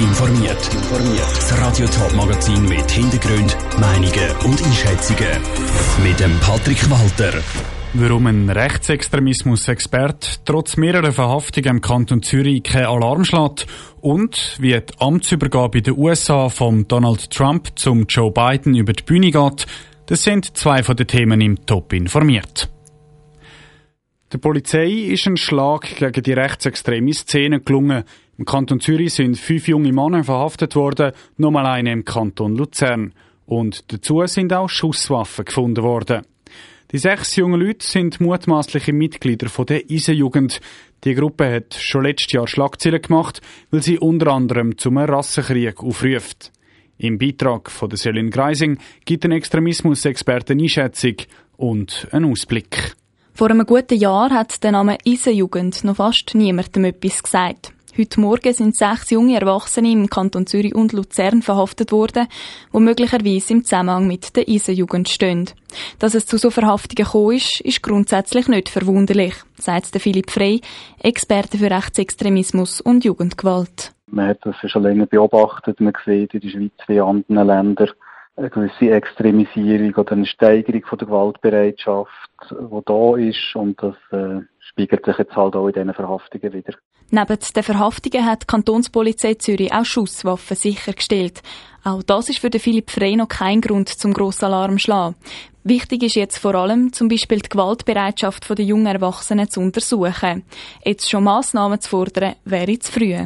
informiert. Das Radio Top Magazin mit Hintergrund, Meinungen und Einschätzungen mit dem Patrick Walter. Warum ein Rechtsextremismus-Expert trotz mehrerer Verhaftungen im Kanton Zürich kein Alarm schlägt und wie die Amtsübergabe in den USA von Donald Trump zum Joe Biden über die Bühne geht, das sind zwei von den Themen im Top informiert. Der Polizei ist ein Schlag gegen die rechtsextreme Szene gelungen. Im Kanton Zürich sind fünf junge Männer verhaftet worden, nochmal eine im Kanton Luzern. Und dazu sind auch Schusswaffen gefunden worden. Die sechs jungen Leute sind mutmaßliche Mitglieder von der Eisenjugend. Die Gruppe hat schon letztes Jahr Schlagzeilen gemacht, weil sie unter anderem zum Rassenkrieg aufruft. Im Beitrag von der Selin Greising gibt ein Extremismusexperte Einschätzung und einen Ausblick. Vor einem guten Jahr hat der Name Eisenjugend noch fast niemandem etwas gesagt. Heute Morgen sind sechs junge Erwachsene im Kanton Zürich und Luzern verhaftet worden, die möglicherweise im Zusammenhang mit der Eisenjugend stehen. Dass es zu so Verhaftungen gekommen ist, ist grundsätzlich nicht verwunderlich, sagt Philipp Frey, Experte für Rechtsextremismus und Jugendgewalt. Man hat das schon länger beobachtet, man sieht in der Schweiz wie in anderen Ländern eine gewisse Extremisierung oder eine Steigerung von der Gewaltbereitschaft, die da ist und das äh, spiegelt sich jetzt halt auch in diesen Verhaftungen wieder. Neben den Verhaftungen hat die Kantonspolizei Zürich auch Schusswaffen sichergestellt. Auch das ist für Philipp Frey noch kein Grund zum grossen Alarm zu schlagen. Wichtig ist jetzt vor allem, zum Beispiel die Gewaltbereitschaft der jungen Erwachsenen zu untersuchen. Jetzt schon Massnahmen zu fordern, wäre zu früh.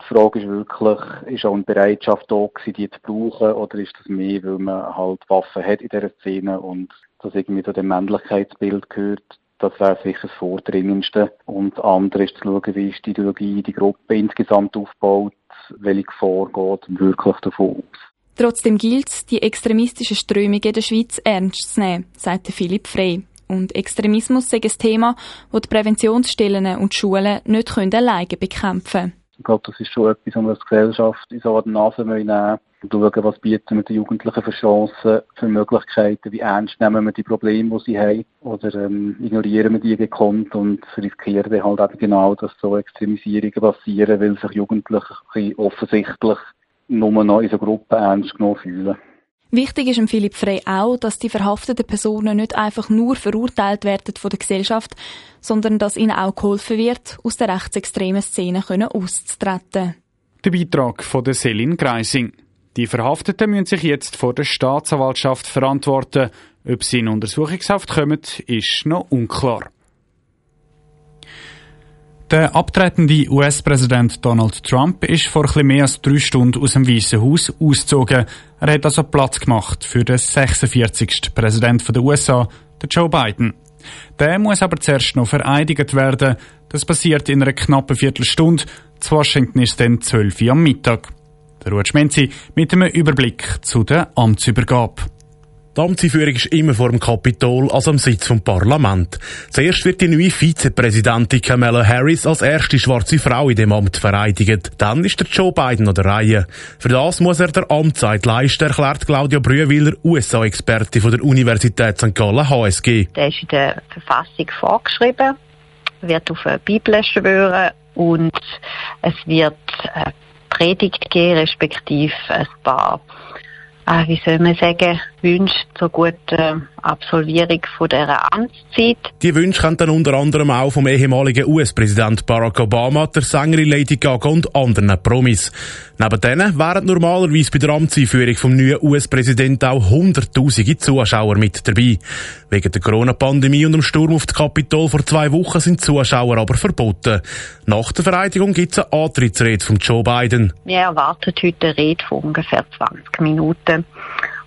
Die Frage ist wirklich, ist auch eine Bereitschaft da gewesen, die zu brauchen, oder ist das mehr, weil man halt Waffen hat in dieser Szene und das irgendwie zu dem Männlichkeitsbild gehört? Das wäre sicher das Vordringendste. Und das andere ist zu schauen, wie ist die Ideologie, die Gruppe insgesamt aufgebaut, welche Gefahr geht wirklich davon aus. Trotzdem gilt es, die extremistischen Strömungen in der Schweiz ernst zu nehmen, sagt Philipp Frey. Und Extremismus sei ein Thema, das die Präventionsstellen und Schulen nicht alleine bekämpfen können. Ich glaube, das ist schon etwas, was wir als Gesellschaft in so eine Nase nehmen und schauen, was bieten wir den Jugendlichen für Chancen, für Möglichkeiten, wie ernst nehmen wir die Probleme, die sie haben, oder ähm, ignorieren wir die gekonnt und riskieren dann halt eben genau, dass so Extremisierungen passieren, weil sich Jugendliche offensichtlich nur noch in so Gruppen ernst genommen fühlen. Wichtig ist Philipp Frey auch, dass die verhafteten Personen nicht einfach nur verurteilt werden von der Gesellschaft, sondern dass ihnen auch geholfen wird, aus der rechtsextremen Szene auszutreten. Der Beitrag von der Selin Greising. Die Verhafteten müssen sich jetzt vor der Staatsanwaltschaft verantworten. Ob sie in Untersuchungshaft kommen, ist noch unklar. Der abtretende US-Präsident Donald Trump ist vor etwas mehr als drei Stunden aus dem Weißen Haus ausgezogen. Er hat also Platz gemacht für den 46. Präsident der USA, Joe Biden. Der muss aber zuerst noch vereidigt werden. Das passiert in einer knappen Viertelstunde. Zu Washington ist dann 12 Uhr am Mittag. Der Ruud Schmenzi mit einem Überblick zu der Amtsübergabe. Die Amtseinführung ist immer vor dem Kapitol, also am Sitz vom Parlament. Zuerst wird die neue Vizepräsidentin Kamala Harris als erste schwarze Frau in dem Amt vereidigt. Dann ist der Joe Biden an der Reihe. Für das muss er der Amtszeit leisten, erklärt Claudia Brühwiller, USA-Experte von der Universität St. Gallen HSG. Der ist in der Verfassung vorgeschrieben, wird auf eine Bibel schwören und es wird eine Predigt geben, respektive ein paar. Äh, wie soll man sagen, Wünsche zur guten Absolvierung von dieser Amtszeit. Die Wünsche kommen dann unter anderem auch vom ehemaligen US-Präsident Barack Obama, der Sängerin Lady Gaga und anderen Promis. Neben denen wären normalerweise bei der Amtseinführung vom neuen US-Präsidenten auch hunderttausende Zuschauer mit dabei. Wegen der Corona-Pandemie und dem Sturm auf das Kapitol vor zwei Wochen sind Zuschauer aber verboten. Nach der Vereidigung gibt es eine Antrittsrede von Joe Biden. Wir erwarten heute eine Rede von ungefähr 20 Minuten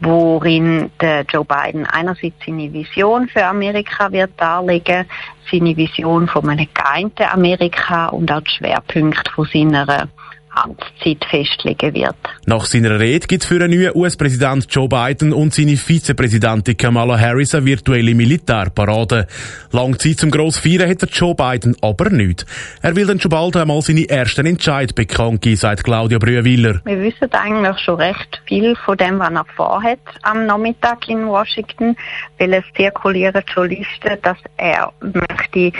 worin der Joe Biden einerseits seine Vision für Amerika wird darlegen, seine Vision von einem geeinten Amerika und auch die Schwerpunkte von seiner Amtszeit festlegen wird. Nach seiner Rede gibt es für den neuen US-Präsident Joe Biden und seine Vizepräsidentin Kamala Harris eine virtuelle Militärparade. Lang Zeit zum gross Feiern hat Joe Biden aber nicht. Er will dann schon bald einmal seine ersten Entscheid bekannt geben, sagt Claudia Brühwiller. Wir wissen eigentlich schon recht viel von dem, was er vorhat am Nachmittag in Washington, weil es zirkulieren schon Listen, dass er möchte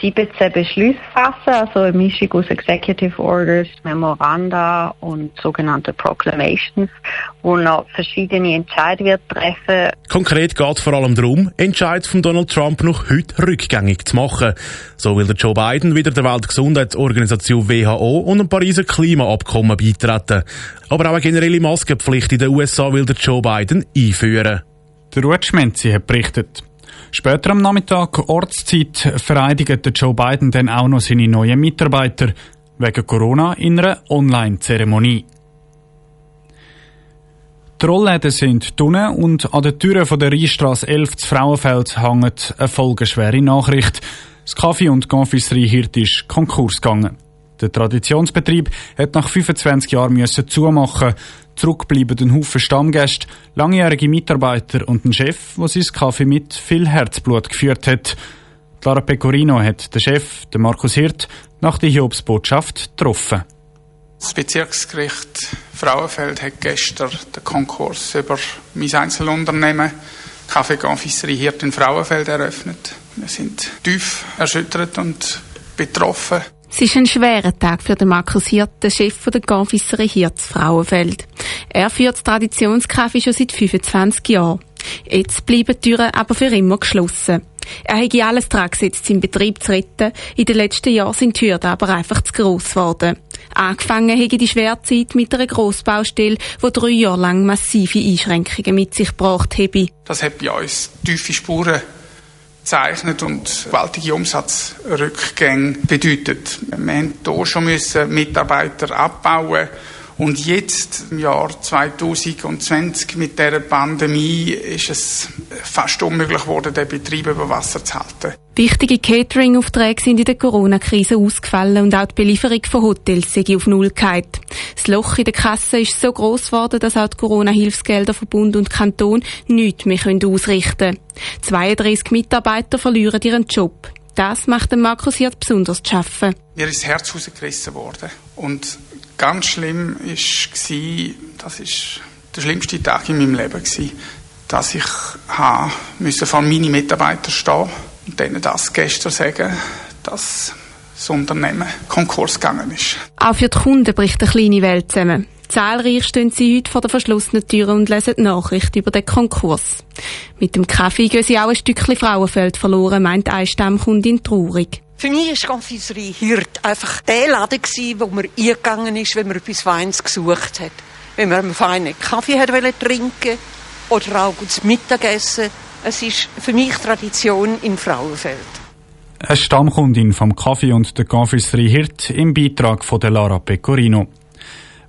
17 Beschlüsse fassen, also eine Mischung aus Executive Orders, Memoranda und sogenannte Proclamations, wo noch verschiedene Entscheidungen wird treffen. Konkret geht es vor allem darum, Entscheid von Donald Trump noch heute rückgängig zu machen. So will der Joe Biden wieder der Weltgesundheitsorganisation WHO und dem Pariser Klimaabkommen beitreten. Aber auch eine generelle Maskenpflicht in den USA will der Joe Biden einführen. Der Ruud Schmenzi hat berichtet. Später am Nachmittag, Ortszeit, vereidigt Joe Biden dann auch noch seine neuen Mitarbeiter wegen Corona in einer Online-Zeremonie. Die Rollläden sind drinnen und an den Türen von der Rheinstrasse 11 zu Frauenfeld hängt eine folgenschwere Nachricht. Das Kaffee- und Confiserie Hirt ist Konkurs gegangen. Der Traditionsbetrieb hat nach 25 Jahren müssen zumachen. Zurück bleiben ein Haufen Stammgäste, langjährige Mitarbeiter und ein Chef, der sein Kaffee mit viel Herzblut geführt hat. Clara Pecorino hat den Chef, den Markus Hirt, nach der Hiobsbotschaft getroffen. Das Bezirksgericht Frauenfeld hat gestern den Konkurs über mein Einzelunternehmen Kaffee Confiserie Hirt in Frauenfeld eröffnet. Wir sind tief erschüttert und betroffen. Es ist ein schwerer Tag für den Markus Hirt, den Chef der Confiserie Hirts Frauenfeld. Er führt Traditionskaffee schon seit 25 Jahren. Jetzt bleiben die Türen aber für immer geschlossen. Er hätte alles dran gesetzt, seinen Betrieb zu retten. In den letzten Jahren sind die Hürden aber einfach zu gross geworden. Angefangen hätte die Schwerzeit mit einer Grossbaustelle, die drei Jahre lang massive Einschränkungen mit sich gebracht habe. Das hat bei uns tiefe Spuren gezeichnet und gewaltige Umsatzrückgänge bedeutet. Wir mussten hier schon Mitarbeiter abbauen und jetzt, im Jahr 2020, mit der Pandemie, ist es fast unmöglich geworden, den Betrieb über Wasser zu halten. Wichtige Catering-Aufträge sind in der Corona-Krise ausgefallen und auch die Belieferung von Hotels sei auf Null gehalten. Das Loch in der Kasse ist so gross geworden, dass auch die Corona-Hilfsgelder von Bund und Kanton nichts mehr ausrichten können. 32 Mitarbeiter verlieren ihren Job. Das macht den Markus Hirt besonders zu schaffen. Mir ist das Herz rausgerissen worden. Und ganz schlimm war, das ist der schlimmste Tag in meinem Leben dass ich musste vor meine Mitarbeiter stehen und denen das gestern sagen, dass das Unternehmen Konkurs gegangen ist. Auch für die Kunden bricht eine kleine Welt zusammen. Zahlreich stehen sie heute vor der verschlossenen Türen und lesen die Nachricht über den Konkurs. Mit dem Kaffee gehen sie auch ein Stückchen Frauenfeld verloren, meint eine Stammkundin traurig. Für mich war Confiserie Hirt einfach der Laden, wo man eingegangen ist, wenn man etwas Feines gesucht hat. Wenn man einen feinen Kaffee hat trinken oder auch gutes Mittagessen. Es ist für mich Tradition im Frauenfeld. Eine Stammkundin vom Kaffee und der Confiserie Hirt im Beitrag von der Lara Pecorino.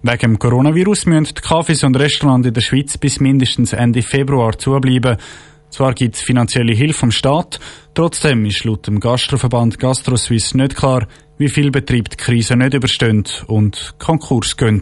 Wegen dem Coronavirus müssen die Cafés und Restaurants in der Schweiz bis mindestens Ende Februar zubleiben. Zwar gibt es finanzielle Hilfe vom Staat, trotzdem ist laut dem Gastroverband GastroSuisse nicht klar, wie viel Betrieb die Krise nicht übersteht und Konkurs gehen.